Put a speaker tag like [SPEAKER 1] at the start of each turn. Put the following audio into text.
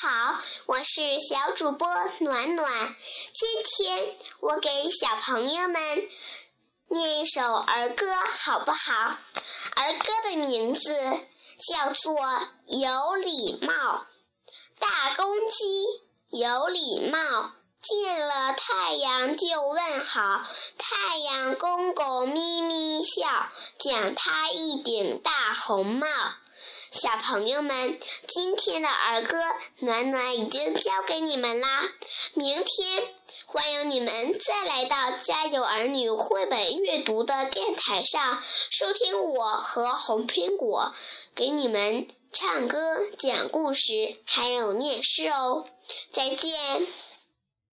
[SPEAKER 1] 好，我是小主播暖暖。今天我给小朋友们念一首儿歌，好不好？儿歌的名字叫做《有礼貌》。大公鸡有礼貌，见了太阳就问好。太阳公公咪咪笑，奖他一顶大红帽。小朋友们，今天的儿歌暖暖已经教给你们啦。明天欢迎你们再来到家有儿女绘本阅读的电台上，收听我和红苹果给你们唱歌、讲故事，还有念诗哦。再见。